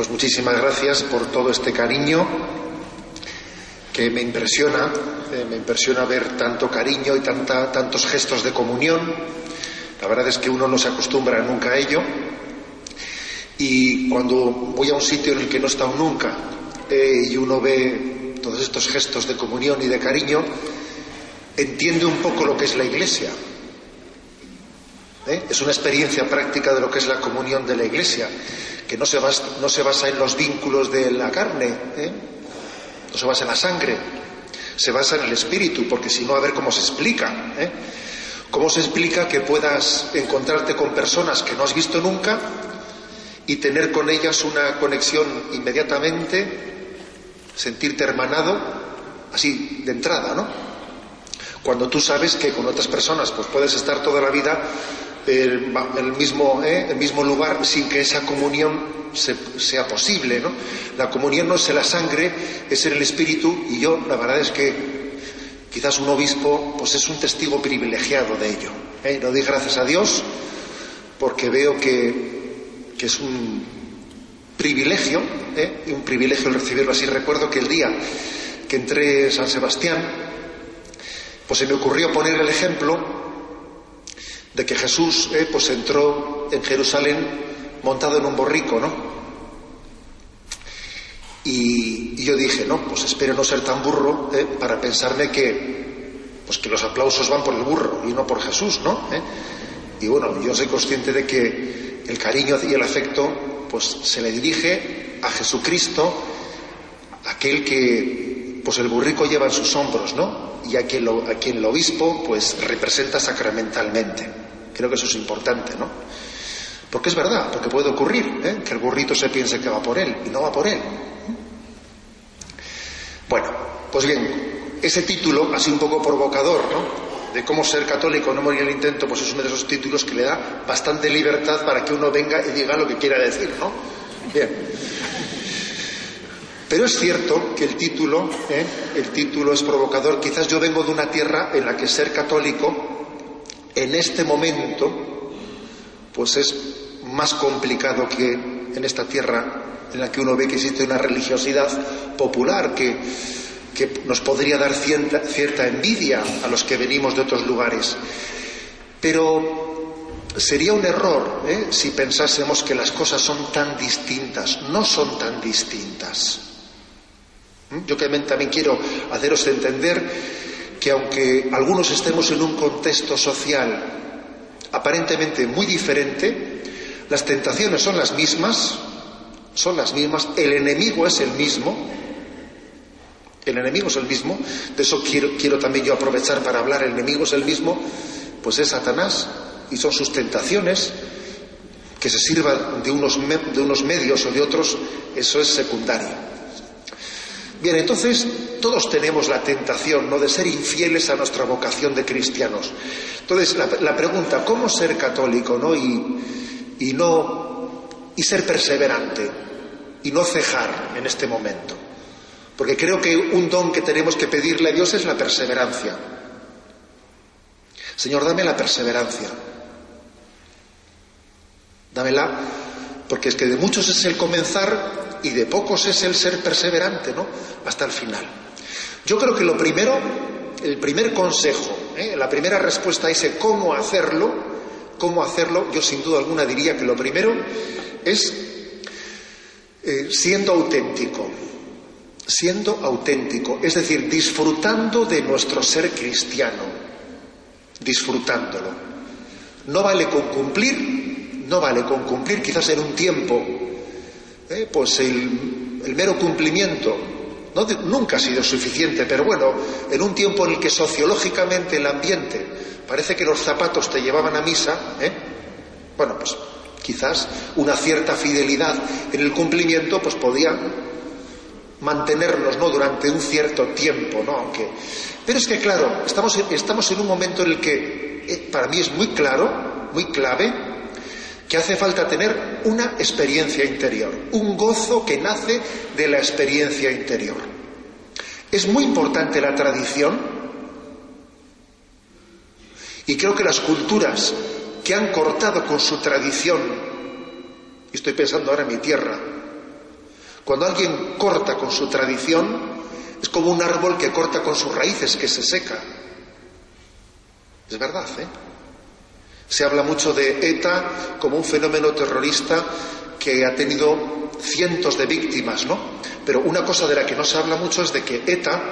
Pues muchísimas gracias por todo este cariño que me impresiona, eh, me impresiona ver tanto cariño y tantos gestos de comunión. La verdad es que uno no se acostumbra nunca a ello. Y cuando voy a un sitio en el que no he estado nunca eh, y uno ve todos estos gestos de comunión y de cariño, entiende un poco lo que es la iglesia. ¿Eh? Es una experiencia práctica de lo que es la comunión de la iglesia, que no se basa, en los vínculos de la carne, ¿eh? no se basa en la sangre, se basa en el espíritu, porque si no, a ver cómo se explica. ¿eh? ¿Cómo se explica que puedas encontrarte con personas que no has visto nunca y tener con ellas una conexión inmediatamente, sentirte hermanado, así de entrada, ¿no? Cuando tú sabes que con otras personas pues puedes estar toda la vida en el mismo, ¿eh? el mismo lugar sin que esa comunión se- sea posible, ¿no? La comunión no es en la sangre, es en el espíritu y yo la verdad es que quizás un obispo pues es un testigo privilegiado de ello. ¿eh? Lo doy gracias a Dios porque veo que, que es un privilegio, ¿eh? un privilegio el recibirlo así. Recuerdo que el día que entré en San Sebastián, pues se me ocurrió poner el ejemplo de que Jesús eh, pues entró en Jerusalén montado en un borrico, ¿no? Y, yo dije, no, pues espero no ser tan burro eh, para pensarme que, pues que los aplausos van por el burro y no por Jesús, ¿no? ¿Eh? Y bueno, yo soy consciente de que el cariño y el afecto, pues se le dirige a Jesucristo, aquel que, pues el burrico lleva en sus hombros, ¿no? Y a quien, lo- a quien el obispo, pues representa sacramentalmente. Creo que eso es importante, ¿no? Porque es verdad, porque puede ocurrir ¿eh? que el burrito se piense que va por él y no va por él. Bueno, pues bien, ese título, así un poco provocador, ¿no? De cómo ser católico, no morir en el intento, pues es uno de esos títulos que le da bastante libertad para que uno venga y diga lo que quiera decir, ¿no? Bien. Pero es cierto que el título, ¿eh? el título es provocador. Quizás yo vengo de una tierra en la que ser católico, en este momento, pues es más complicado que en esta tierra en la que uno ve que existe una religiosidad popular que, nos podría dar cierta, cierta envidia a los que venimos de otros lugares. Pero sería un error ¿eh? si pensásemos que las cosas son tan distintas. No son tan distintas. ¿Mm? Yo también quiero haceros entender que aunque algunos estemos en un contexto social aparentemente muy diferente, las tentaciones son las mismas, son las mismas, el enemigo es el mismo, el enemigo es el mismo, de eso quiero, quiero también yo aprovechar para hablar, el enemigo es el mismo, pues es Satanás y son sus tentaciones, que se sirvan de unos, de unos medios o de otros, eso es secundario. Bien, entonces todos tenemos la tentación ¿no? de ser infieles a nuestra vocación de cristianos. Entonces la, la pregunta, ¿cómo ser católico ¿no? Y, y no y ser perseverante y no cejar en este momento? Porque creo que un don que tenemos que pedirle a Dios es la perseverancia. Señor, dame la perseverancia. Dámela, porque es que de muchos es el comenzar y de pocos es el ser perseverante, ¿no? Hasta el final. Yo creo que lo primero, el primer consejo, ¿eh? la primera respuesta a ese cómo hacerlo, cómo hacerlo, yo sin duda alguna diría que lo primero es eh, siendo auténtico, siendo auténtico, es decir, disfrutando de nuestro ser cristiano, disfrutándolo. No vale con cumplir, no vale con cumplir, quizás en un tiempo, eh, pues el, mero cumplimiento no nunca ha sido suficiente, pero bueno, en un tiempo en el que sociológicamente el ambiente parece que los zapatos te llevaban a misa, ¿eh? bueno, pues Quizás una cierta fidelidad en el cumplimiento pues podía mantenernos ¿no? durante un cierto tiempo, ¿no? Aunque... Pero es que claro, estamos en, estamos en un momento en el que eh, para mí es muy claro, muy clave, que hace falta tener una experiencia interior, un gozo que nace de la experiencia interior. Es muy importante la tradición y creo que las culturas que han cortado con su tradición, y estoy pensando ahora en mi tierra, cuando alguien corta con su tradición, es como un árbol que corta con sus raíces, que se seca. Es verdad, ¿eh? Se habla mucho de ETA como un fenómeno terrorista que ha tenido cientos de víctimas, ¿no? Pero una cosa de la que no se habla mucho es de que ETA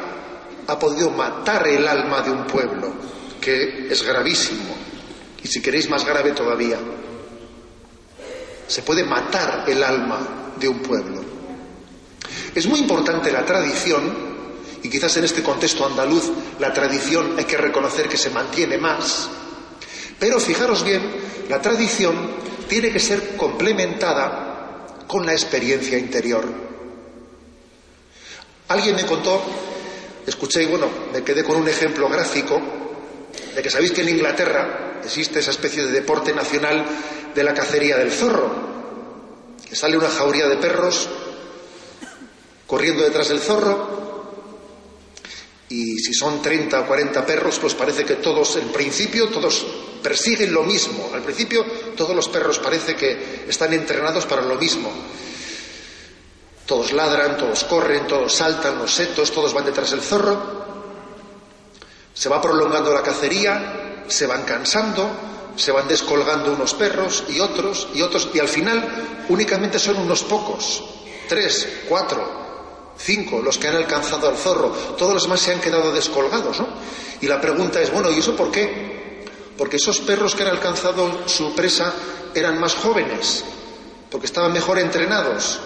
ha podido matar el alma de un pueblo, que es gravísimo. Y si queréis más grave todavía, se puede matar el alma de un pueblo. Es muy importante la tradición, y quizás en este contexto andaluz la tradición hay que reconocer que se mantiene más, pero fijaros bien, la tradición tiene que ser complementada con la experiencia interior. Alguien me contó, escuché y bueno, me quedé con un ejemplo gráfico de que sabéis que en Inglaterra existe esa especie de deporte nacional de la cacería del zorro, que sale una jauría de perros corriendo detrás del zorro y si son 30 o 40 perros, pues parece que todos, en principio, todos persiguen lo mismo. Al principio, todos los perros parece que están entrenados para lo mismo. Todos ladran, todos corren, todos saltan, los setos, todos van detrás del zorro. Se va prolongando la cacería, se van cansando, se van descolgando unos perros y otros y otros, y al final únicamente son unos pocos, tres, cuatro, cinco los que han alcanzado al zorro, todos los demás se han quedado descolgados, ¿no? Y la pregunta es, bueno, ¿y eso por qué? Porque esos perros que han alcanzado su presa eran más jóvenes, porque estaban mejor entrenados.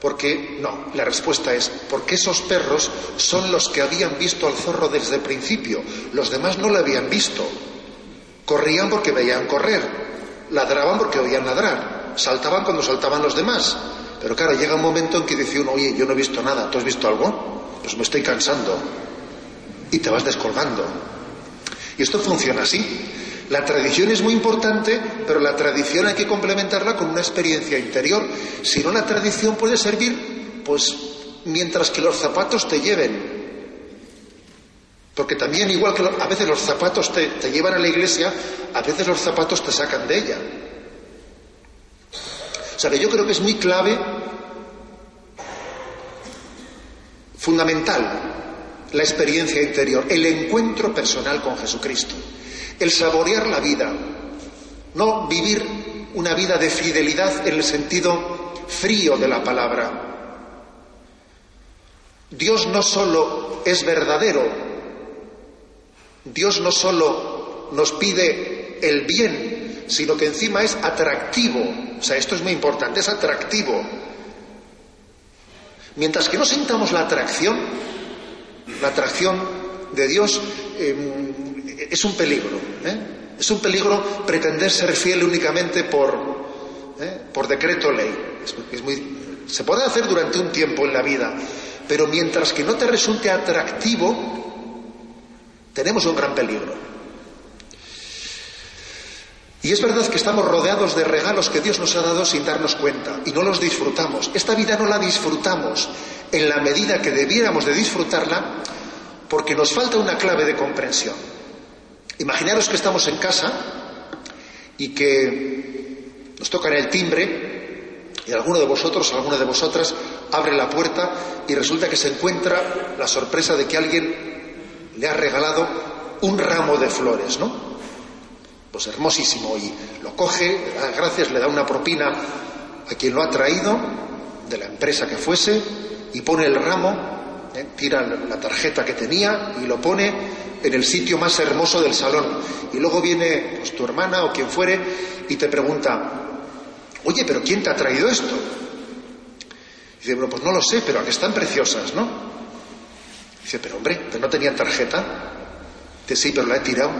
Porque no, la respuesta es porque esos perros son los que habían visto al zorro desde el principio, los demás no lo habían visto. Corrían porque veían correr, ladraban porque oían ladrar, saltaban cuando saltaban los demás, pero claro, llega un momento en que dice uno, oye, yo no he visto nada, ¿tú has visto algo? Pues me estoy cansando. Y te vas descolgando. Y esto funciona así. La tradición es muy importante, pero la tradición hay que complementarla con una experiencia interior. Si no, la tradición puede servir, pues, mientras que los zapatos te lleven. Porque también, igual que a veces los zapatos te, te llevan a la iglesia, a veces los zapatos te sacan de ella. O sea que yo creo que es muy clave, fundamental, la experiencia interior, el encuentro personal con Jesucristo, el saborear la vida, no vivir una vida de fidelidad en el sentido frío de la palabra. Dios no solo es verdadero, Dios no solo nos pide el bien, sino que encima es atractivo. O sea, esto es muy importante, es atractivo. Mientras que no sintamos la atracción, la atracción de Dios em, es un peligro. ¿eh? Es un peligro pretender ser fiel únicamente por, ¿eh? por decreto ley. se puede hacer durante un tiempo en la vida, pero mientras que no te resulte atractivo, tenemos un gran peligro. Y es verdad que estamos rodeados de regalos que Dios nos ha dado sin darnos cuenta y no los disfrutamos. Esta vida no la disfrutamos en la medida que debiéramos de disfrutarla porque nos falta una clave de comprensión. Imaginaros que estamos en casa y que nos tocan el timbre y alguno de vosotros, alguna de vosotras abre la puerta y resulta que se encuentra la sorpresa de que alguien le ha regalado un ramo de flores, ¿no? Pues hermosísimo. Y lo coge, gracias, le da una propina a quien lo ha traído, de la empresa que fuese, y pone el ramo, ¿eh? tira la tarjeta que tenía y lo pone en el sitio más hermoso del salón. Y luego viene pues, tu hermana o quien fuere y te pregunta, oye, pero ¿quién te ha traído esto? Y dice, bueno, pues no lo sé, pero aquí están preciosas, ¿no? dice, pero hombre, ¿pero no tenían tarjeta? Dice, sí, pero la he tirado.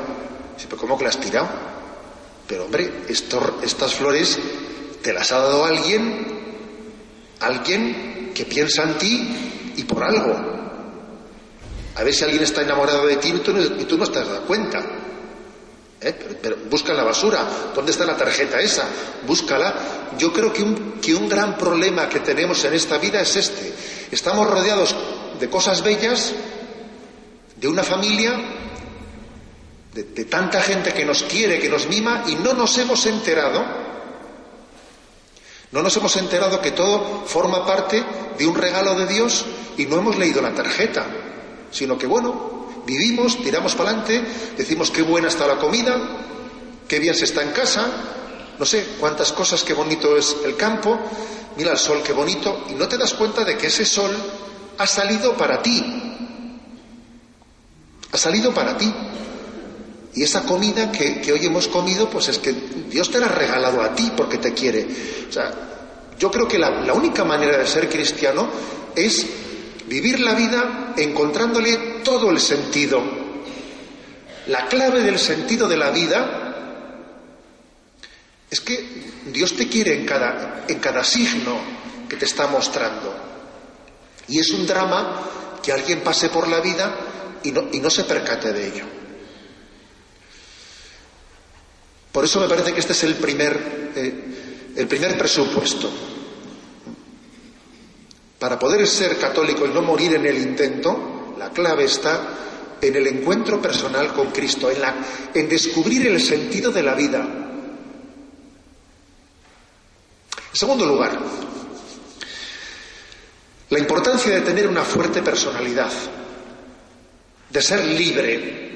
¿Pero cómo que la has? Pero hombre, estas flores te las ha dado alguien, alguien que piensa en ti y por algo. A ver si alguien está enamorado de ti y tú no, y tú te has dado cuenta. ¿Eh? Pero, busca en la basura. ¿Dónde está la tarjeta esa? Búscala. Yo creo que un, que un gran problema que tenemos en esta vida es este. Estamos rodeados de cosas bellas, de una familia, de, tanta gente que nos quiere, que nos mima, y no nos hemos enterado, no nos hemos enterado que todo forma parte de un regalo de Dios y no hemos leído la tarjeta, sino que bueno, Vivimos, tiramos para adelante, decimos qué buena está la comida, qué bien se está en casa, no sé cuántas cosas, qué bonito es el campo, mira el sol, qué bonito, y no te das cuenta de que ese sol ha salido para ti. Ha salido para ti. Y esa comida que, hoy hemos comido, pues es que Dios te la ha regalado a ti porque te quiere. O sea, yo creo que la única manera de ser cristiano es Vivir la vida encontrándole todo el sentido. La clave del sentido de la vida es que Dios te quiere en cada, en cada signo que te está mostrando. Y es un drama que alguien pase por la vida y no, y no se percate de ello. Por eso me parece que este es el primer, eh, el primer presupuesto. Para poder ser católico y no morir en el intento, la clave está en el encuentro personal con Cristo, en, la, en descubrir el sentido de la vida. En segundo lugar, la importancia de tener una fuerte personalidad, de ser libre,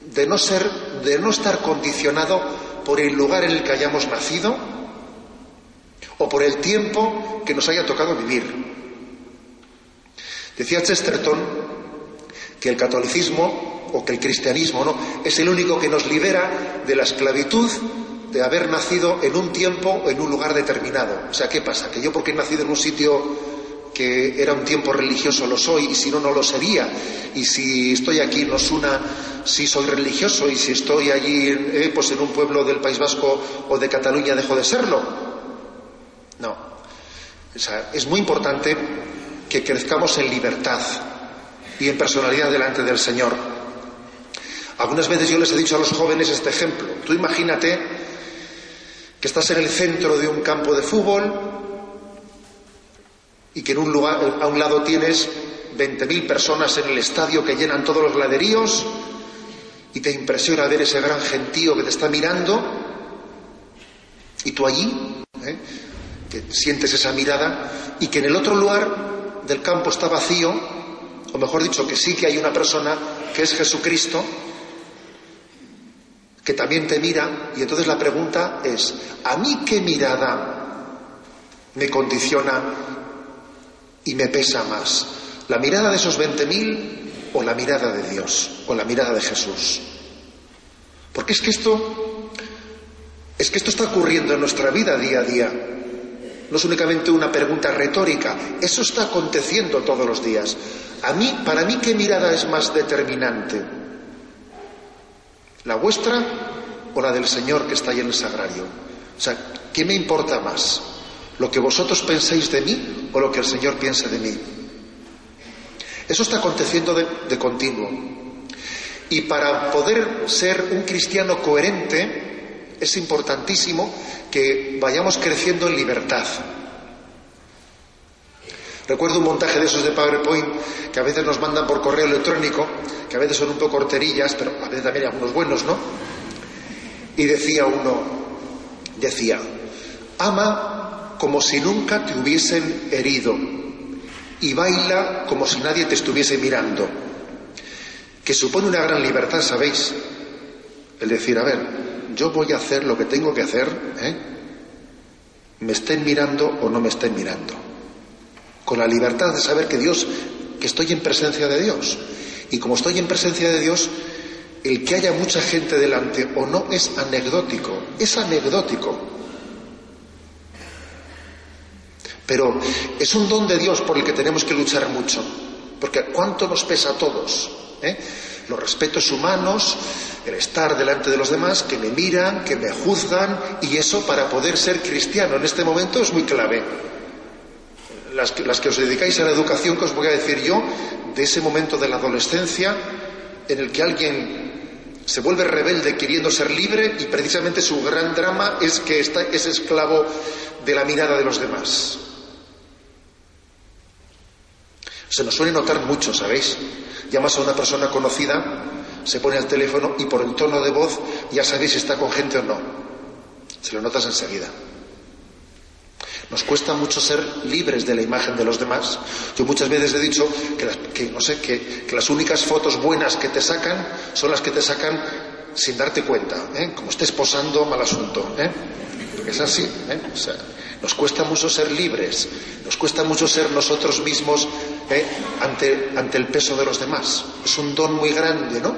de no ser, de no estar condicionado por el lugar en el que hayamos nacido, o por el tiempo que nos haya tocado vivir. Decía Chesterton que el catolicismo o que el cristianismo no es el único que nos libera de la esclavitud de haber nacido en un tiempo en un lugar determinado. O sea, ¿qué pasa? Que yo porque he nacido en un sitio que era un tiempo religioso lo soy y si no no lo sería y si estoy aquí nos una si soy religioso y si estoy allí eh, pues en un pueblo del País Vasco o de Cataluña dejo de serlo no. es muy importante que crezcamos en libertad y en personalidad delante del Señor. Algunas veces yo les he dicho a los jóvenes este ejemplo. Tú imagínate que estás en el centro de un campo de fútbol y que en un lugar, a un lado tienes 20.000 personas en el estadio que llenan todos los laderíos y te impresiona ver ese gran gentío que te está mirando y tú allí, ¿eh? que sientes esa mirada y que en el otro lugar del campo está vacío, o mejor dicho, que sí que hay una persona que es Jesucristo, que también te mira, y entonces la pregunta es, ¿a mí qué mirada me condiciona y me pesa más? ¿La mirada de esos 20.000 o la mirada de Dios, o la mirada de Jesús? Porque es que esto, es que esto está ocurriendo en nuestra vida día a día no es únicamente una pregunta retórica, eso está aconteciendo todos los días. A mí, para mí, ¿qué mirada es más determinante? ¿La vuestra o la del Señor que está ahí en el sagrario? O sea, ¿qué me importa más? ¿Lo que vosotros penséis de mí o lo que el Señor piense de mí? Eso está aconteciendo de, continuo. Y para poder ser un cristiano coherente, es importantísimo que vayamos creciendo en libertad. Recuerdo un montaje de esos de PowerPoint que a veces nos mandan por correo electrónico, que a veces son un poco horterillas, pero a veces también hay algunos buenos, ¿no? Y decía uno, decía, ama como si nunca te hubiesen herido y baila como si nadie te estuviese mirando, que supone una gran libertad, ¿sabéis? El decir, a ver, yo voy a hacer lo que tengo que hacer, ¿eh? me estén mirando o no me estén mirando. Con la libertad de saber que Dios, que estoy en presencia de Dios. Y como estoy en presencia de Dios, el que haya mucha gente delante o no es anecdótico, es anecdótico. Pero es un don de Dios por el que tenemos que luchar mucho, porque cuánto nos pesa a todos. ¿eh? los respetos humanos, el estar delante de los demás, que me miran, que me juzgan, y eso para poder ser cristiano en este momento es muy clave. Las que, las que os dedicáis a la educación, que os voy a decir yo, de ese momento de la adolescencia en el que alguien se vuelve rebelde queriendo ser libre y precisamente su gran drama es que está, es esclavo de la mirada de los demás. Se nos suele notar mucho, ¿sabéis? Llamas a una persona conocida, se pone al teléfono y por el tono de voz ya sabéis si está con gente o no. Se lo notas enseguida. Nos cuesta mucho ser libres de la imagen de los demás. Yo muchas veces he dicho que, no sé, que, las únicas fotos buenas que te sacan son las que te sacan sin darte cuenta, ¿eh? como estés posando mal asunto. ¿eh? Es así. ¿eh? nos cuesta mucho ser libres, nos cuesta mucho ser nosotros mismos ante, ante el peso de los demás. Es un don muy grande, ¿no?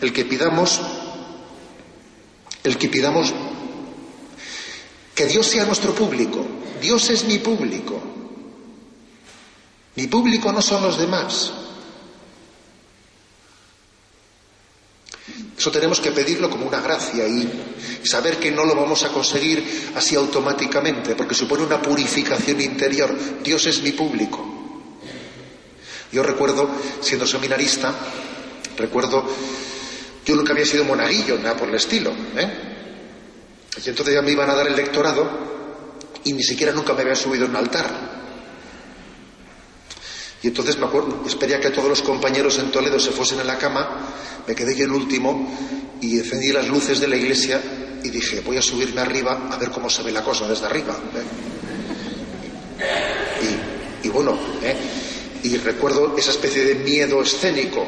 El que pidamos, el que pidamos que Dios sea nuestro público. Dios es mi público. Mi público no son los demás. Eso tenemos que pedirlo como una gracia y saber que no lo vamos a conseguir así automáticamente, porque supone una purificación interior. Dios es mi público. Yo recuerdo, siendo seminarista, recuerdo, yo nunca había sido monaguillo, nada por el estilo, ¿eh? Y entonces ya me iban a dar el lectorado y ni siquiera nunca me había subido en un altar. Y entonces me acuerdo, esperé a que todos los compañeros en Toledo se fuesen a la cama, me quedé yo el último y encendí las luces de la iglesia y dije, voy a subirme arriba a ver cómo se ve la cosa desde arriba. Y, bueno, ¿eh? Y recuerdo esa especie de miedo escénico,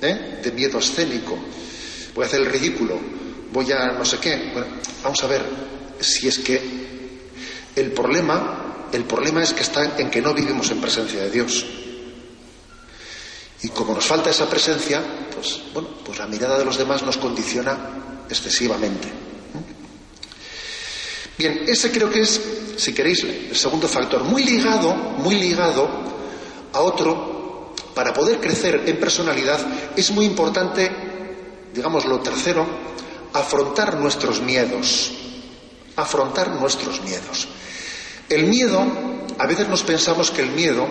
¿eh? de miedo escénico. Voy a hacer el ridículo voy a no sé qué. Bueno, vamos a ver si es que el problema, el problema es que está en que no vivimos en presencia de Dios. Y como nos falta esa presencia, pues bueno, pues la mirada de los demás nos condiciona excesivamente. Bien, ese creo que es, si queréis, el segundo factor, muy ligado, muy ligado a otro, para poder crecer en personalidad, es muy importante, digamos, lo tercero, afrontar nuestros miedos, afrontar nuestros miedos. El miedo, a veces nos pensamos que el miedo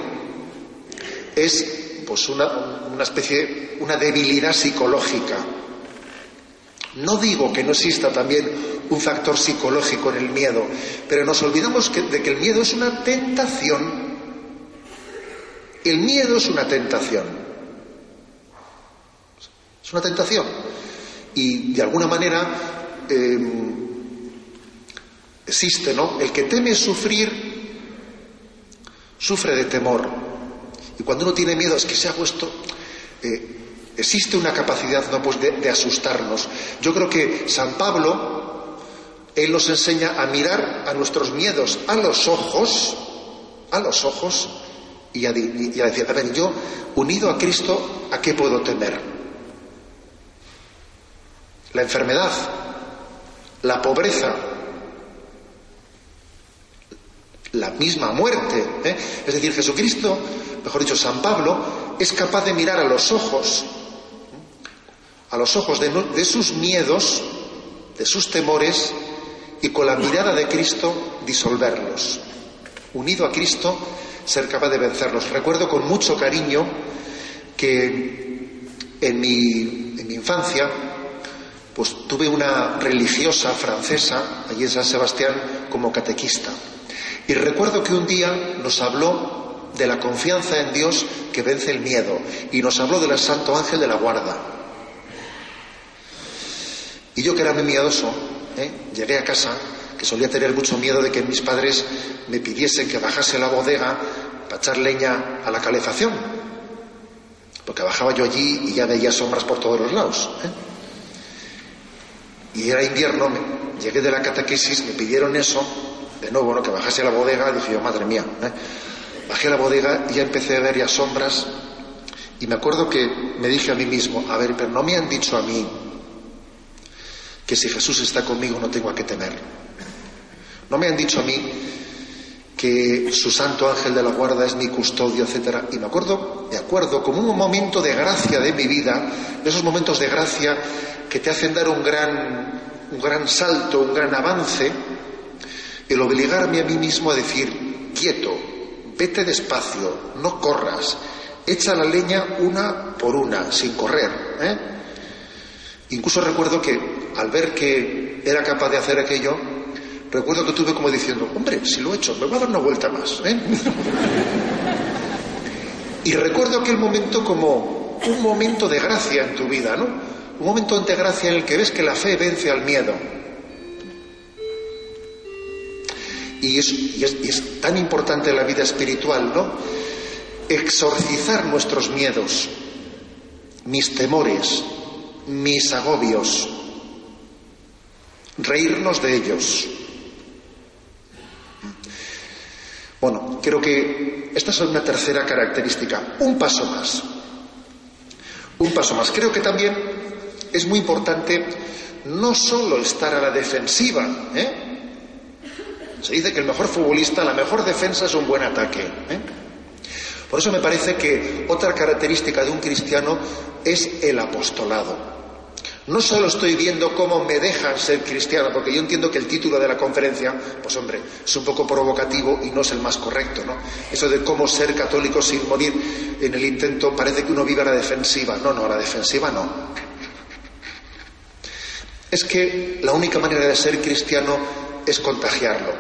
es pues una, una especie, una debilidad psicológica. No digo que no exista también un factor psicológico en el miedo, pero nos olvidamos de que el miedo es una tentación. El miedo es una tentación. Es una tentación y de alguna manera em, existe, ¿no? El que teme sufrir, sufre de temor. Y cuando uno tiene miedo es que se ha puesto... Eh, existe una capacidad ¿no? pues de, asustarnos. Yo creo que San Pablo, él nos enseña a mirar a nuestros miedos a los ojos, a los ojos, y a, decir, a ver, yo, unido a Cristo, ¿a qué puedo temer? la enfermedad, la pobreza, la misma muerte. ¿eh? Es decir, Jesucristo, mejor dicho, San Pablo, es capaz de mirar a los ojos, a los ojos de, de sus miedos, de sus temores, y con la mirada de Cristo disolverlos. Unido a Cristo, ser capaz de vencerlos. Recuerdo con mucho cariño que en mi, infancia, pues tuve una religiosa francesa allí en San Sebastián como catequista. Y recuerdo que un día nos habló de la confianza en Dios que vence el miedo y nos habló del Santo Ángel de la Guarda. Y yo que era muy miedoso, ¿eh? llegué a casa, que solía tener mucho miedo de que mis padres me pidiesen que bajase a la bodega para echar leña a la calefacción. Porque bajaba yo allí y ya veía sombras por todos los lados. ¿eh? y era invierno, llegué de la catequesis, me pidieron eso, de nuevo, ¿no? que bajase a la bodega, dije yo, madre mía, ¿eh? bajé a la bodega y ya empecé a ver ya sombras y me acuerdo que me dije a mí mismo, a ver, pero no me han dicho a mí que si Jesús está conmigo no tengo a qué temer. No me han dicho a mí que su santo ángel de la guarda es mi custodio, etcétera. Y me acuerdo, de acuerdo, como un momento de gracia de mi vida, de esos momentos de gracia que te hacen dar un gran, un gran salto, un gran avance, el obligarme a mí mismo a decir, quieto, vete despacio, no corras, echa la leña una por una, sin correr. ¿eh? Incluso recuerdo que al ver que era capaz de hacer aquello, recuerdo que tuve como diciendo, hombre, si lo he hecho, me voy a dar una vuelta más. ¿eh? y recuerdo aquel momento como un momento de gracia en tu vida, ¿no? Un momento de gracia en el que ves que la fe vence al miedo. Y es, y es tan importante en la vida espiritual, ¿no? Exorcizar nuestros miedos, mis temores, mis agobios, reírnos de ellos, Bueno, creo que esta es una tercera característica. Un paso más. Un paso más. Creo que también es muy importante no solo estar a la defensiva. ¿eh? Se dice que el mejor futbolista, la mejor defensa es un buen ataque. ¿eh? Por eso me parece que otra característica de un cristiano es el apostolado. No solo estoy viendo cómo me dejan ser cristiano, porque yo entiendo que el título de la conferencia, pues hombre, es un poco provocativo y no es el más correcto, ¿no? Eso de cómo ser católico sin morir en el intento, parece que uno vive a la defensiva. No, no, a la defensiva no. Es que la única manera de ser cristiano es contagiarlo.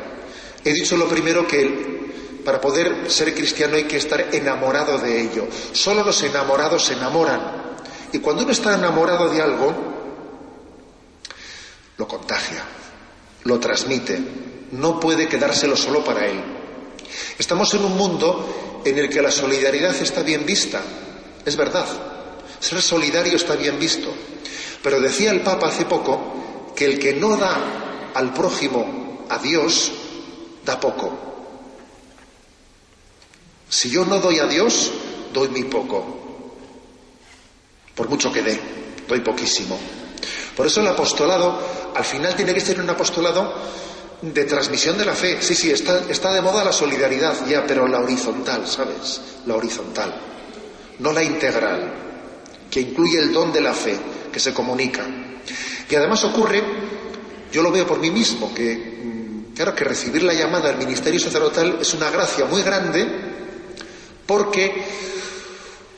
He dicho lo primero que para poder ser cristiano hay que estar enamorado de ello. Solo los enamorados se enamoran. Y cuando uno está enamorado de algo, lo contagia, lo transmite, no puede quedárselo solo para él. Estamos en un mundo en el que la solidaridad está bien vista, es verdad, ser solidario está bien visto, pero decía el Papa hace poco que el que no da al prójimo a Dios, da poco. Si yo no doy a Dios, doy muy poco. Por mucho que dé, doy poquísimo. Por eso el apostolado al final tiene que ser un apostolado de transmisión de la fe. Sí, sí, está, de moda la solidaridad ya, pero la horizontal, ¿sabes? La horizontal, no la integral, que incluye el don de la fe, que se comunica. Y además ocurre, yo lo veo por mí mismo, que mm, claro que recibir la llamada al ministerio sacerdotal es una gracia muy grande porque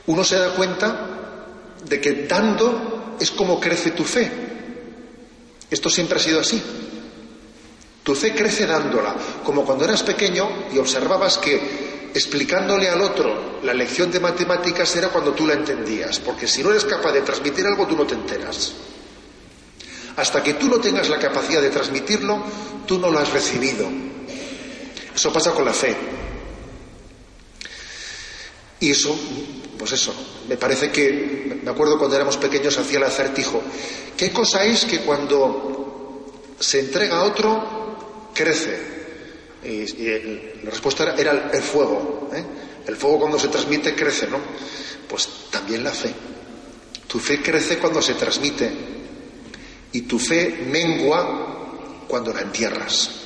uno se da cuenta de que dando es como crece tu fe. Esto siempre ha sido así. Tu fe crece dándola, como cuando eras pequeño y observabas que explicándole al otro la lección de matemáticas era cuando tú la entendías, porque si no eres capaz de transmitir algo, tú no te enteras. Hasta que tú no tengas la capacidad de transmitirlo, tú no lo has recibido. Eso pasa con la fe. Y eso, pues eso, me parece que, me acuerdo cuando éramos pequeños hacía el acertijo. ¿Qué cosa es que cuando se entrega a otro crece? Y, la respuesta era, el, fuego. ¿eh? El fuego cuando se transmite crece, ¿no? Pues también la fe. Tu fe crece cuando se transmite y tu fe mengua cuando la entierras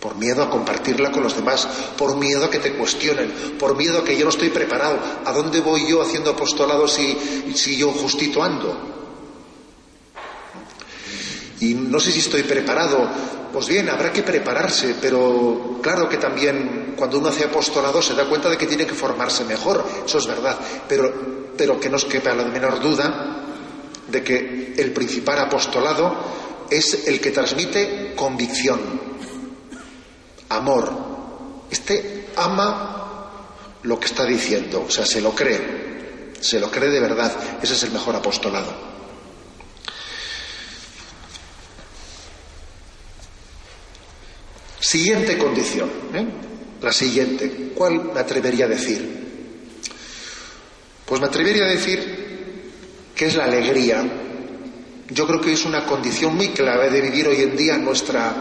por miedo a compartirla con los demás, por miedo a que te cuestionen, por miedo a que yo no estoy preparado. ¿A dónde voy yo haciendo apostolado si, yo justito ando? Y no sé si estoy preparado. Pues bien, habrá que prepararse, pero claro que también cuando uno hace apostolado se da cuenta de que tiene que formarse mejor, eso es verdad, pero, pero que no os quepa la menor duda de que el principal apostolado es el que transmite convicción, amor. Este ama lo que está diciendo, o sea, se lo cree, se lo cree de verdad. Ese es el mejor apostolado. Siguiente condición, ¿eh? la siguiente. ¿Cuál me atrevería a decir? Pues me atrevería a decir que es la alegría. Yo creo que es una condición muy clave de vivir hoy en día nuestra,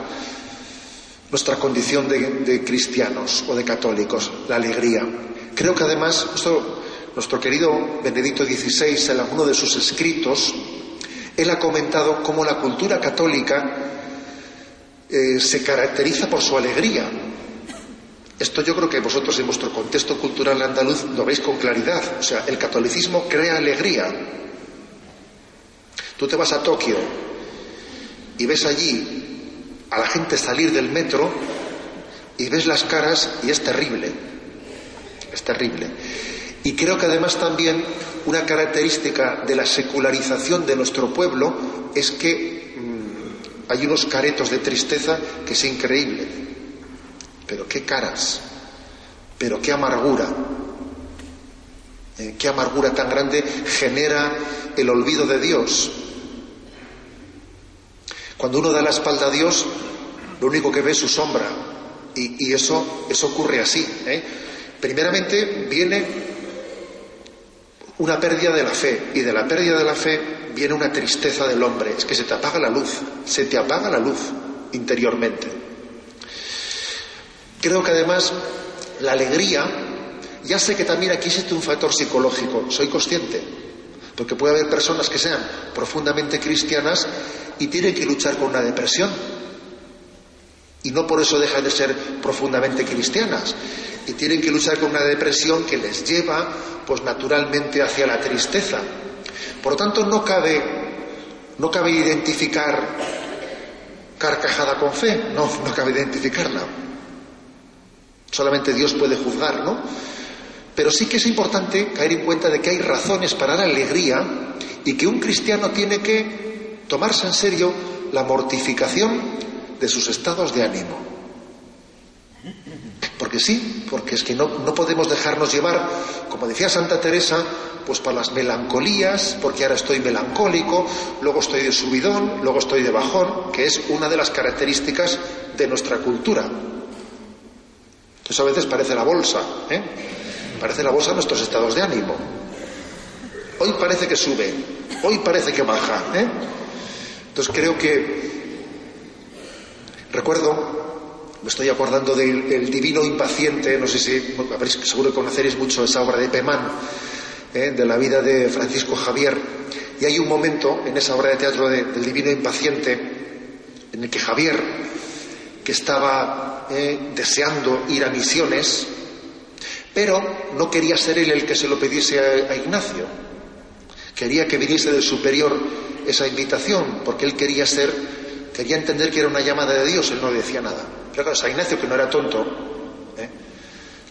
nuestra condición de, cristianos o de católicos, la alegría. Creo que además, nuestro querido Benedicto XVI, en alguno de sus escritos, él ha comentado cómo la cultura católica eh, se caracteriza por su alegría. Esto yo creo que vosotros en vuestro contexto cultural andaluz lo veis con claridad. O sea, el catolicismo crea alegría. Tú te vas a Tokio y ves allí a la gente salir del metro y ves las caras y es terrible. Es terrible. Y creo que además también una característica de la secularización de nuestro pueblo es que mm, hay unos caretos de tristeza que es increíble. Pero qué caras, pero qué amargura, eh, qué amargura tan grande genera el olvido de Dios. Cuando uno da la espalda a Dios, lo único que ve es su sombra. Y, eso, eso ocurre así. ¿eh? Primeramente viene una pérdida de la fe. Y de la pérdida de la fe viene una tristeza del hombre. Es que se te apaga la luz. Se te apaga la luz interiormente. Creo que además la alegría, ya sé que también aquí existe un factor psicológico, soy consciente, porque puede haber personas que sean profundamente cristianas y tienen que luchar con una depresión. Y no por eso dejan de ser profundamente cristianas. Y tienen que luchar con una depresión que les lleva, pues naturalmente, hacia la tristeza. Por lo tanto, no cabe, no cabe identificar carcajada con fe, no, no cabe identificarla. Solamente Dios puede juzgar, ¿no? Pero sí que es importante caer en cuenta de que hay razones para la alegría y que un cristiano tiene que tomarse en serio la mortificación de sus estados de ánimo. Porque sí, porque es que no, no, podemos dejarnos llevar, como decía Santa Teresa, pues para las melancolías, porque ahora estoy melancólico, luego estoy de subidón, luego estoy de bajón, que es una de las características de nuestra cultura. Eso a veces parece la bolsa, ¿eh? Parece la bolsa de nuestros estados de ánimo. Hoy parece que sube, hoy parece que baja, ¿eh? Entonces creo que recuerdo, me estoy acordando del, divino impaciente, no sé si habréis seguro que conoceréis mucho esa obra de Pemán, ¿eh? de la vida de Francisco Javier, y hay un momento en esa obra de teatro del divino impaciente en el que Javier, que estaba eh, deseando ir a misiones, pero no quería ser él el que se lo pidiese a, Ignacio. Quería que viniese del superior esa invitación, porque él quería ser, quería entender que era una llamada de Dios, él no decía nada. Pero claro, a Ignacio, que no era tonto, ¿eh?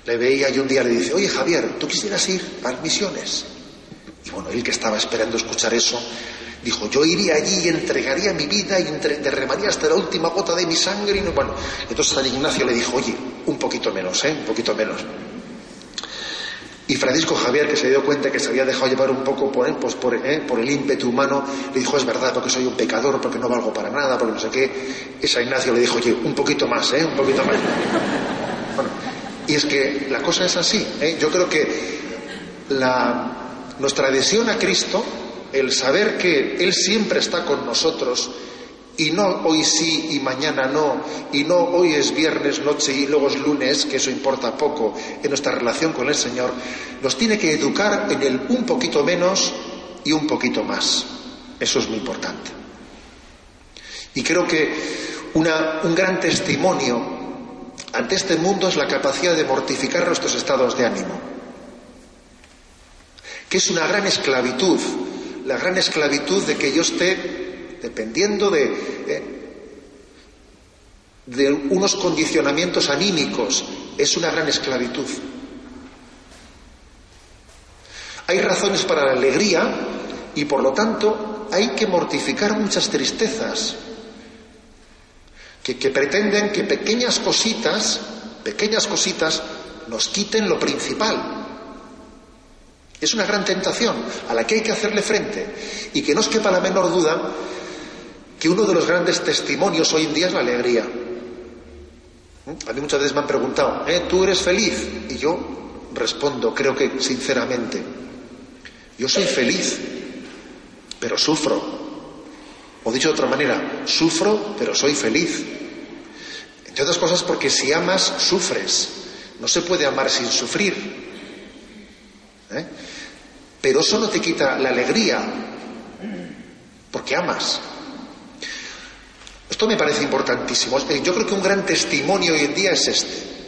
le veía y un día le dice, oye Javier, ¿tú quisieras ir a misiones? Y bueno, él que estaba esperando escuchar eso, Dijo, yo iría allí y entregaría mi vida y derramaría hasta la última gota de mi sangre. Y no, bueno, entonces San Ignacio le dijo, oye, un poquito menos, ¿eh? Un poquito menos. Y Francisco Javier, que se dio cuenta que se había dejado llevar un poco por, pues ¿eh? por el ímpetu humano, le dijo, es verdad, porque soy un pecador, porque no valgo para nada, porque no sé qué. Y San Ignacio le dijo, oye, un poquito más, ¿eh? Un poquito más. Bueno, y es que la cosa es así. ¿eh? Yo creo que la, nuestra adhesión a Cristo el saber que Él siempre está con nosotros y no hoy sí y mañana no, y no hoy es viernes noche y luego es lunes, que eso importa poco en nuestra relación con el Señor, nos tiene que educar en el un poquito menos y un poquito más. Eso es muy importante. Y creo que un gran testimonio ante este mundo es la capacidad de mortificar nuestros estados de ánimo, que es una gran esclavitud la gran esclavitud de que yo esté dependiendo de, eh, de unos condicionamientos anímicos. Es una gran esclavitud. Hay razones para la alegría y por lo tanto hay que mortificar muchas tristezas que, que pretenden que pequeñas cositas, pequeñas cositas, nos quiten lo principal. Es una gran tentación a la que hay que hacerle frente y que no os quepa la menor duda que uno de los grandes testimonios hoy en día es la alegría. A mí muchas veces me han preguntado, ¿eh, ¿tú eres feliz? Y yo respondo, creo que sinceramente, yo soy feliz, pero sufro. O dicho de otra manera, sufro, pero soy feliz. Entre otras cosas porque si amas, sufres. No se puede amar sin sufrir. ¿Eh? Pero eso no te quita la alegría, porque amas. Esto me parece importantísimo. Yo creo que un gran testimonio hoy en día es este.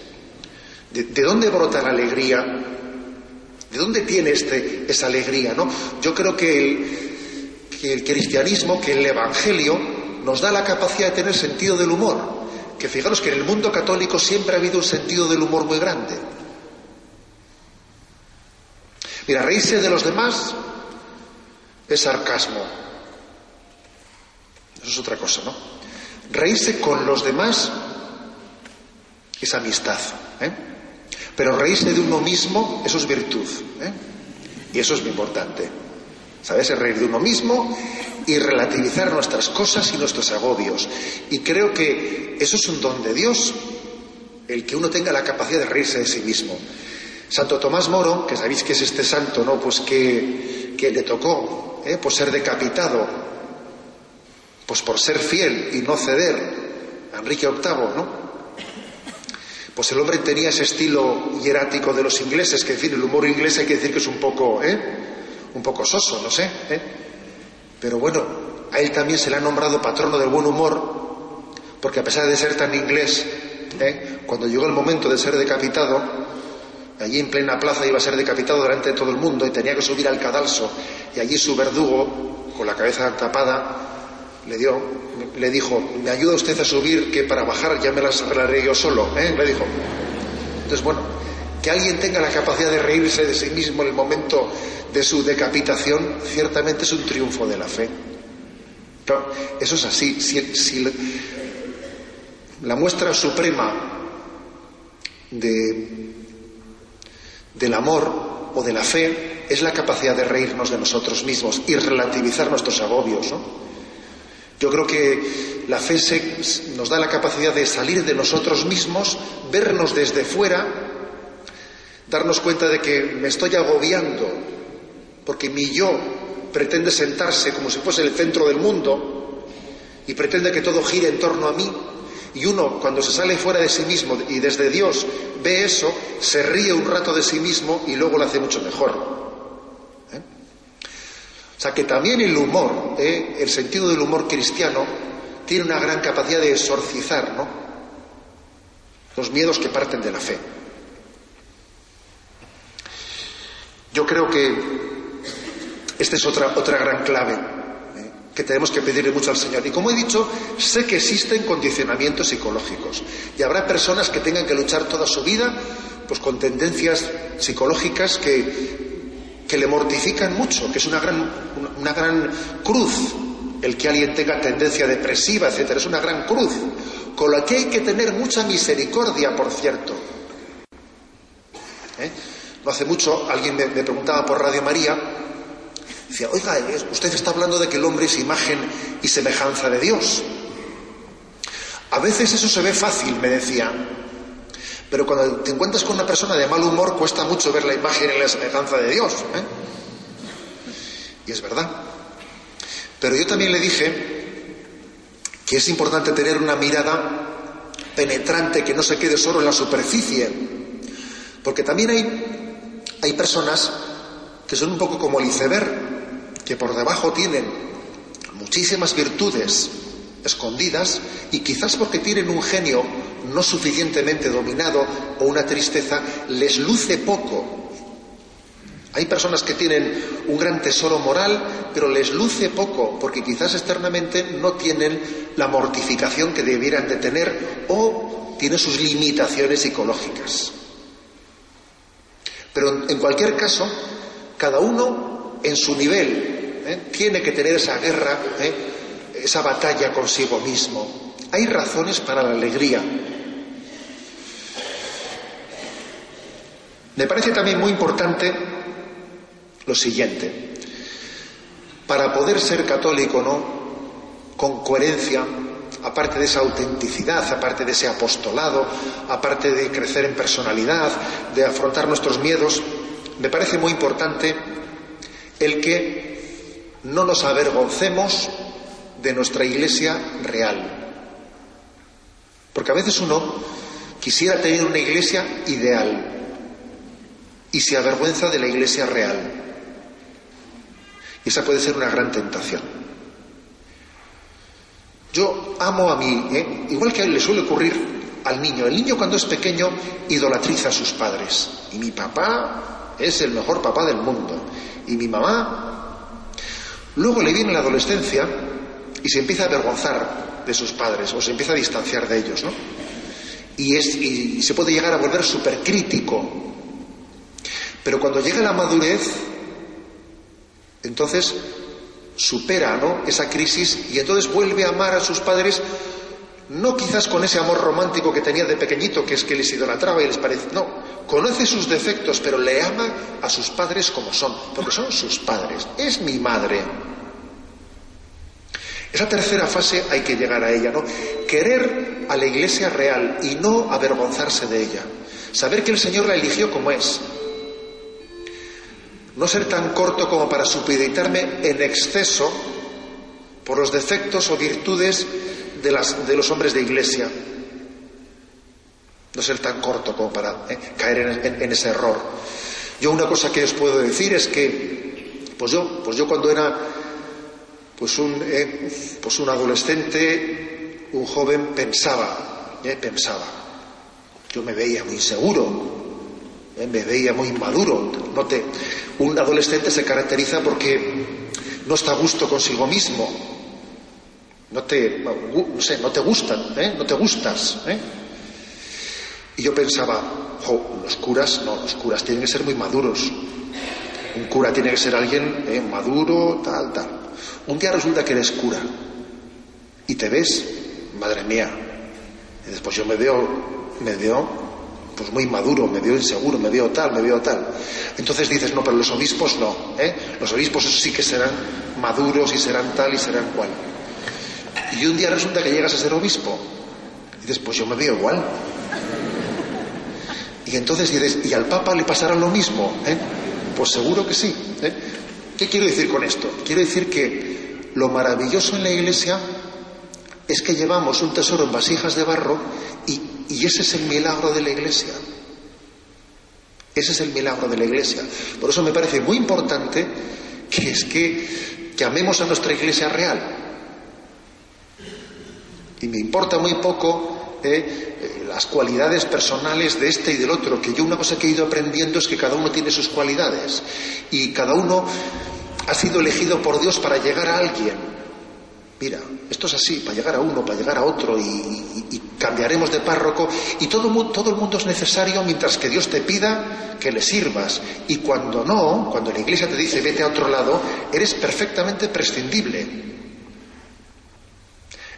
¿De, dónde brota la alegría? ¿De dónde tiene este, esa alegría? ¿no? Yo creo que que el cristianismo, que el Evangelio, nos da la capacidad de tener sentido del humor. Que fijaros que en el mundo católico siempre ha habido un sentido del humor muy grande. Mira, reírse de los demás es sarcasmo. Eso es otra cosa, ¿no? Reírse con los demás es amistad. ¿eh? Pero reírse de uno mismo, eso es virtud. ¿eh? Y eso es muy importante. ¿Sabes? reír de uno mismo y relativizar nuestras cosas y nuestros agobios. Y creo que eso es un don de Dios, el que uno tenga la capacidad de reírse de sí mismo. Santo Tomás Moro, que sabéis que es este santo, ¿no? Pues que, le tocó, ¿eh? Ser decapitado, pues por ser fiel y no ceder a Enrique VIII, ¿no? Pues el hombre tenía ese estilo hierático de los ingleses, que fin, el humor inglés hay que decir que es un poco, ¿eh? Un poco soso, no sé, ¿eh? Pero bueno, a él también se le ha nombrado patrono del buen humor, porque a pesar de ser tan inglés, ¿eh? cuando llegó el momento de ser decapitado, allí en plena plaza iba a ser decapitado delante de todo el mundo y tenía que subir al cadalso y allí su verdugo, con la cabeza tapada, le dio, le dijo, ¿me ayuda usted a subir que para bajar ya me las arreglaré yo solo? ¿eh? Le dijo. Entonces, bueno, que alguien tenga la capacidad de reírse de sí mismo en el momento de su decapitación, ciertamente es un triunfo de la fe. eso es así. si la muestra suprema de del amor o de la fe es la capacidad de reírnos de nosotros mismos y relativizar nuestros agobios. Yo creo que la fe nos da la capacidad de salir de nosotros mismos, vernos desde fuera, darnos cuenta de que me estoy agobiando porque mi yo pretende sentarse como si fuese el centro del mundo y pretende que todo gire en torno a mí y uno, cuando se sale fuera de sí mismo y desde Dios ve eso, se ríe un rato de sí mismo y luego lo hace mucho mejor. ¿Eh? O sea que también el humor, ¿eh? el sentido del humor cristiano, tiene una gran capacidad de exorcizar ¿no? los miedos que parten de la fe. Yo creo que esta es otra, otra gran clave que tenemos que pedirle mucho al Señor. Y como he dicho, sé que existen condicionamientos psicológicos y habrá personas que tengan que luchar toda su vida pues con tendencias psicológicas que, que le mortifican mucho, que es una gran, una, gran cruz el que alguien tenga tendencia depresiva, etcétera, es una gran cruz, con la que hay que tener mucha misericordia, por cierto. ¿Eh? No hace mucho alguien me preguntaba por Radio María Decía, oiga, usted está hablando de que el hombre es imagen y semejanza de Dios. A veces eso se ve fácil, me decía, pero cuando te encuentras con una persona de mal humor cuesta mucho ver la imagen y la semejanza de Dios. ¿eh? Y es verdad. Pero yo también le dije que es importante tener una mirada penetrante que no se quede solo en la superficie. Porque también hay, hay personas que son un poco como el iceberg, que por debajo tienen muchísimas virtudes escondidas y quizás porque tienen un genio no suficientemente dominado o una tristeza, les luce poco. Hay personas que tienen un gran tesoro moral, pero les luce poco porque quizás externamente no tienen la mortificación que debieran de tener o tienen sus limitaciones psicológicas. Pero en cualquier caso, cada uno en su nivel ¿eh? tiene que tener esa guerra, ¿eh? esa batalla consigo mismo. Hay razones para la alegría. Me parece también muy importante lo siguiente. Para poder ser católico, ¿no? Con coherencia, aparte de esa autenticidad, aparte de ese apostolado, aparte de crecer en personalidad, de afrontar nuestros miedos, me parece muy importante el que no nos avergoncemos de nuestra iglesia real. Porque a veces uno quisiera tener una iglesia ideal y se avergüenza de la iglesia real. Y esa puede ser una gran tentación. Yo amo a mí, ¿eh? igual que le suele ocurrir al niño. El niño cuando es pequeño idolatriza a sus padres. Y mi papá es el mejor papá del mundo. Y mi mamá... Luego le viene la adolescencia y se empieza a avergonzar de sus padres o se empieza a distanciar de ellos, ¿no? Y, es, y se puede llegar a volver supercrítico. Pero cuando llega la madurez, entonces supera ¿no? esa crisis y entonces vuelve a amar a sus padres no quizás con ese amor romántico que tenía de pequeñito, que es que les idolatraba y les parece, no, conoce sus defectos, pero le ama a sus padres como son, porque son sus padres, es mi madre. Esa tercera fase hay que llegar a ella, ¿no? Querer a la iglesia real y no avergonzarse de ella. Saber que el Señor la eligió como es, no ser tan corto como para supeditarme en exceso por los defectos o virtudes de, las, de los hombres de iglesia. No ser tan corto como para eh, caer en, ese error. Yo una cosa que os puedo decir es que, pues yo, pues yo cuando era pues un, eh, pues un adolescente, un joven, pensaba, eh, pensaba. Yo me veía muy inseguro, ¿eh? me veía muy inmaduro. No te, un adolescente se caracteriza porque no está a gusto consigo mismo. No te, no sé, no te gustan, ¿eh? no te gustas. Y yo pensaba, los curas, no, los curas tienen que ser muy maduros. Un cura tiene que ser alguien maduro, tal, tal. Un día resulta que eres cura y te ves, madre mía. Y después yo me veo, me veo pues muy maduro, me veo inseguro, me veo tal, me veo tal. Entonces dices, no, pero los obispos no, ¿eh? Los obispos sí que serán maduros y serán tal y serán cual. Y un día resulta que llegas a ser obispo. Y dices, pues yo me veo igual. Y entonces dices, ¿y al Papa le pasará lo mismo? ¿eh? Pues seguro que sí. ¿eh? ¿Qué quiero decir con esto? Quiero decir que lo maravilloso en la Iglesia es que llevamos un tesoro en vasijas de barro y ese es el milagro de la Iglesia. Ese es el milagro de la Iglesia. Por eso me parece muy importante que es que llamemos a nuestra Iglesia real. Y me importa muy poco eh, eh, las cualidades personales de este y del otro, que yo una cosa que he ido aprendiendo es que cada uno tiene sus cualidades y cada uno ha sido elegido por Dios para llegar a alguien. Mira, esto es así, para llegar a uno, para llegar a otro, y, cambiaremos de párroco, y todo, todo el mundo es necesario mientras que Dios te pida que le sirvas. Y cuando no, cuando la iglesia te dice vete a otro lado, eres perfectamente prescindible.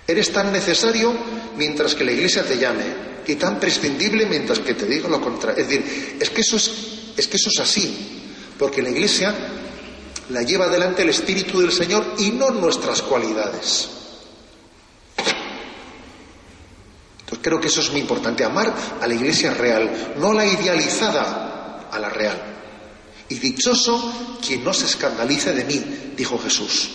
Eres tan necesario mientras que la iglesia te llame, y tan prescindible mientras que te diga lo contrario. Es decir, es que eso es, es que eso es así, porque la iglesia la lleva adelante el Espíritu del Señor y no nuestras cualidades. Entonces creo que eso es muy importante, amar a la iglesia real, no la idealizada, a la real. Y dichoso quien no se escandalice de mí, dijo Jesús.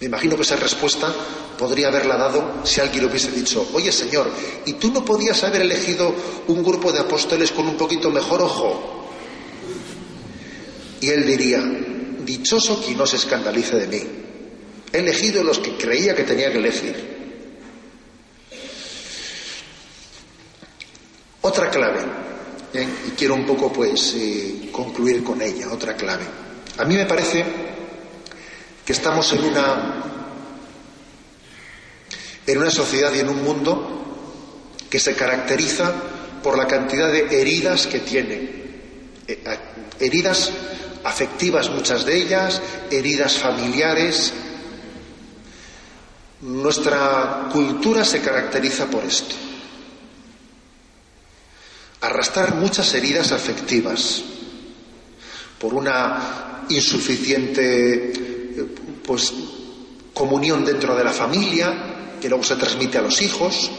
Me imagino que esa respuesta podría haberla dado si alguien le hubiese dicho, oye Señor, ¿y tú no podías haber elegido un grupo de apóstoles con un poquito mejor ojo? Y él diría, dichoso quien no se escandalice de mí. He elegido los que creía que tenía que elegir. Otra clave, ¿eh? y quiero un poco pues eh, concluir con ella, otra clave. A mí me parece que estamos en una en una sociedad y en un mundo que se caracteriza por la cantidad de heridas que tiene, eh, heridas afectivas muchas de ellas, heridas familiares. Nuestra cultura se caracteriza por esto. Arrastrar muchas heridas afectivas por una insuficiente pues comunión dentro de la familia que luego se transmite a los hijos,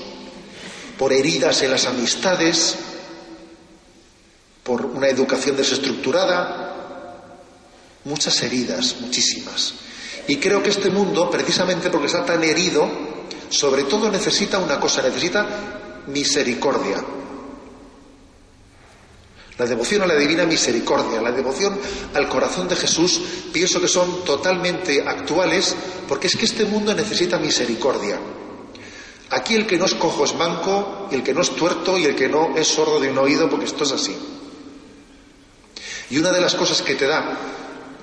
por heridas en las amistades, por una educación desestructurada, muchas heridas, muchísimas. Y creo que este mundo, precisamente porque está tan herido, sobre todo necesita una cosa, necesita misericordia. La devoción a la divina misericordia, la devoción al corazón de Jesús, pienso que son totalmente actuales porque es que este mundo necesita misericordia. Aquí el que no es cojo es manco, y el que no es tuerto y el que no es sordo de un oído, porque esto es así. Y una de las cosas que te da,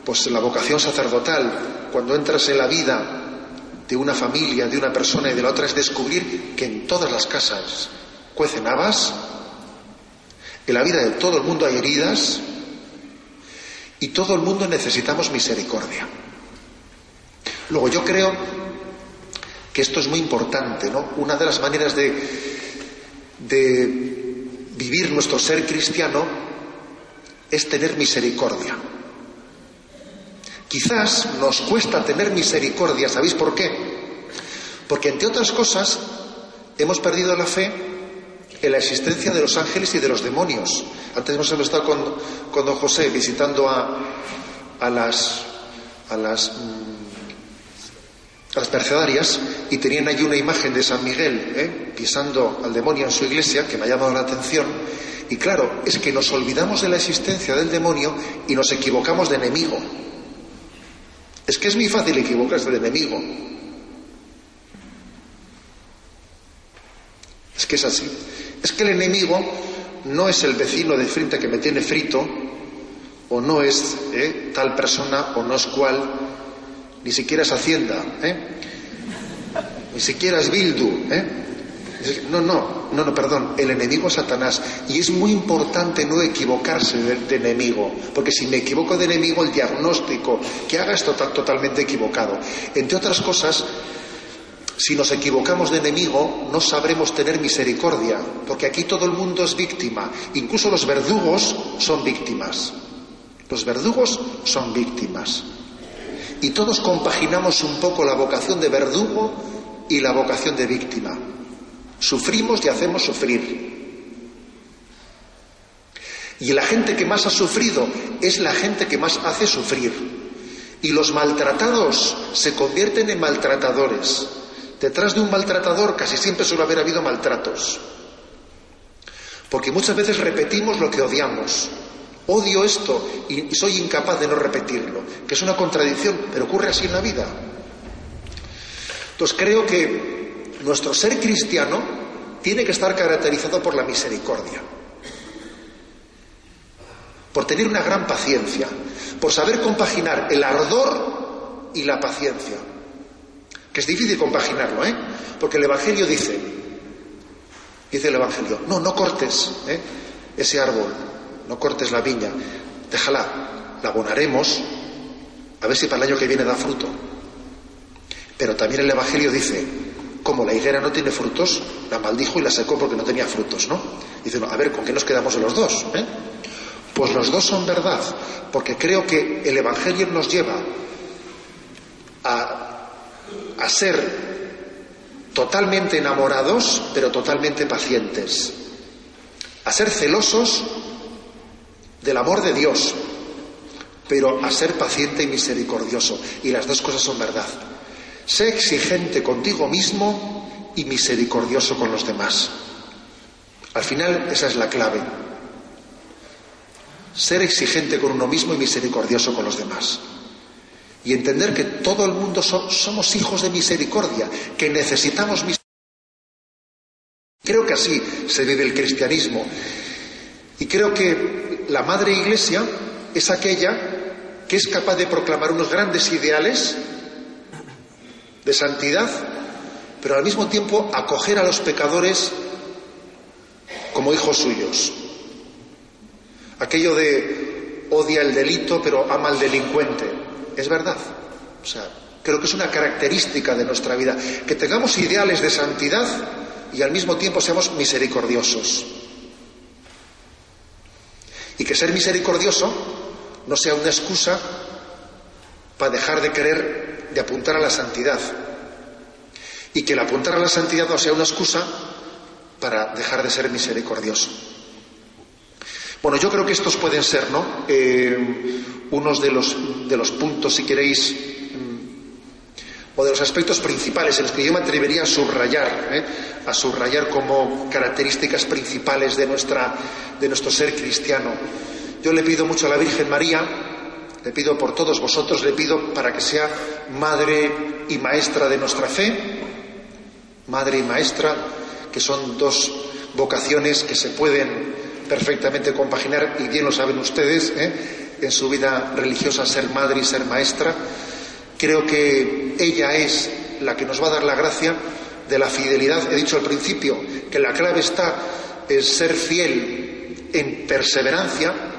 pues la vocación sacerdotal, cuando entras en la vida de una familia, de una persona y de la otra, es descubrir que en todas las casas cuecen habas, en la vida de todo el mundo hay heridas y todo el mundo necesitamos misericordia. Luego yo creo que esto es muy importante, ¿no? Una de las maneras de, de vivir nuestro ser cristiano es tener misericordia. Quizás nos cuesta tener misericordia, ¿sabéis por qué? Porque entre otras cosas hemos perdido la fe en la existencia de los ángeles y de los demonios. Antes hemos estado con, don José visitando a, a las, a las mm, las mercedarias y tenían allí una imagen de San Miguel ¿eh? pisando al demonio en su iglesia que me ha llamado la atención. Y claro, es que nos olvidamos de la existencia del demonio y nos equivocamos de enemigo. Es que es muy fácil equivocarse de enemigo. Es que es así. Es que el enemigo no es el vecino de frente que me tiene frito, o no es ¿eh? tal persona, o no es cual, ni siquiera es Hacienda, ¿eh? ni siquiera es Bildu. ¿eh? No, no, no, no, perdón, el enemigo es Satanás. Y es muy importante no equivocarse de, enemigo, porque si me equivoco de enemigo, el diagnóstico que haga es totalmente equivocado. Entre otras cosas, si nos equivocamos de enemigo, no sabremos tener misericordia, porque aquí todo el mundo es víctima, incluso los verdugos son víctimas. Los verdugos son víctimas. Y todos compaginamos un poco la vocación de verdugo y la vocación de víctima. Sufrimos y hacemos sufrir. Y la gente que más ha sufrido es la gente que más hace sufrir. Y los maltratados se convierten en maltratadores. Detrás de un maltratador casi siempre suele haber habido maltratos. Porque muchas veces repetimos lo que odiamos. Odio esto y soy incapaz de no repetirlo, que es una contradicción, pero ocurre así en la vida. Entonces creo que nuestro ser cristiano tiene que estar caracterizado por la misericordia, por tener una gran paciencia, por saber compaginar el ardor y la paciencia, que es difícil compaginarlo, ¿eh? Porque el Evangelio dice, dice el Evangelio, no, no cortes ¿eh? ese árbol, no cortes la viña, déjala, la abonaremos, a ver si para el año que viene da fruto. Pero también el Evangelio dice, como la higuera no tiene frutos, la maldijo y la secó porque no tenía frutos, ¿no? Dice, a ver, ¿con qué nos quedamos de los dos? Eh? Pues los dos son verdad, porque creo que el Evangelio nos lleva a, a ser totalmente enamorados, pero totalmente pacientes, a ser celosos del amor de Dios, pero a ser paciente y misericordioso. Y las dos cosas son verdad. Sé exigente contigo mismo y misericordioso con los demás. Al final esa es la clave. Ser exigente con uno mismo y misericordioso con los demás. Y entender que todo el mundo somos hijos de misericordia, que necesitamos misericordia. Creo que así se vive el cristianismo. Y creo que la Madre Iglesia es aquella que es capaz de proclamar unos grandes ideales de santidad, pero al mismo tiempo acoger a los pecadores como hijos suyos. Aquello de odia el delito pero ama al delincuente, es verdad. O sea, creo que es una característica de nuestra vida, que tengamos ideales de santidad y al mismo tiempo seamos misericordiosos. Y que ser misericordioso no sea una excusa para dejar de querer, de apuntar a la santidad. Y que el apuntar a la santidad no sea una excusa para dejar de ser misericordioso. Bueno, yo creo que estos pueden ser, ¿no? Eh, unos de los, de los puntos, si queréis, mm, o de los aspectos principales en los que yo me atrevería a subrayar, ¿eh? a subrayar como características principales de, nuestra, de nuestro ser cristiano. Yo le pido mucho a la Virgen María, le pido por todos vosotros, le pido para que sea madre y maestra de nuestra fe, madre y maestra, que son dos vocaciones que se pueden perfectamente compaginar, y bien lo saben ustedes, ¿eh? en su vida religiosa ser madre y ser maestra. Creo que ella es la que nos va a dar la gracia de la fidelidad. He dicho al principio que la clave está en ser fiel en perseverancia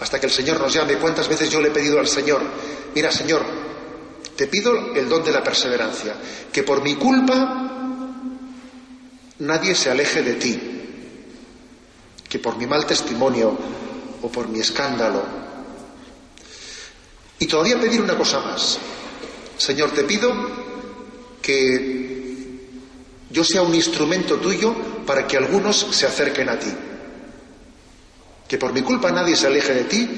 hasta que el Señor nos llame. ¿Cuántas veces yo le he pedido al Señor, mira Señor, te pido el don de la perseverancia, que por mi culpa nadie se aleje de ti, que por mi mal testimonio o por mi escándalo. Y todavía pedir una cosa más. Señor, te pido que yo sea un instrumento tuyo para que algunos se acerquen a ti. Que por mi culpa nadie se aleje de ti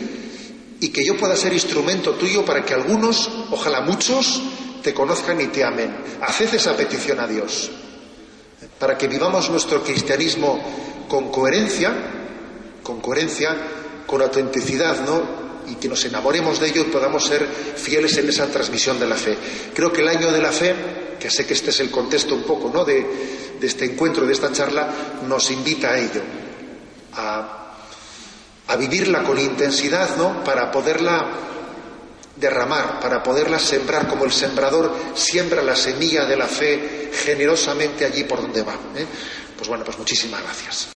y que yo pueda ser instrumento tuyo para que algunos, ojalá muchos, te conozcan y te amen. Haced esa petición a Dios para que vivamos nuestro cristianismo con coherencia, con coherencia, con autenticidad, ¿no? Y que nos enamoremos de ello y podamos ser fieles en esa transmisión de la fe. Creo que el año de la fe, que sé que este es el contexto un poco, ¿no? De, este encuentro, de esta charla, nos invita a ello, a vivirla con intensidad, ¿no? Para poderla derramar, para poderla sembrar como el sembrador siembra la semilla de la fe generosamente allí por donde va. ¿eh? Pues bueno, pues muchísimas gracias.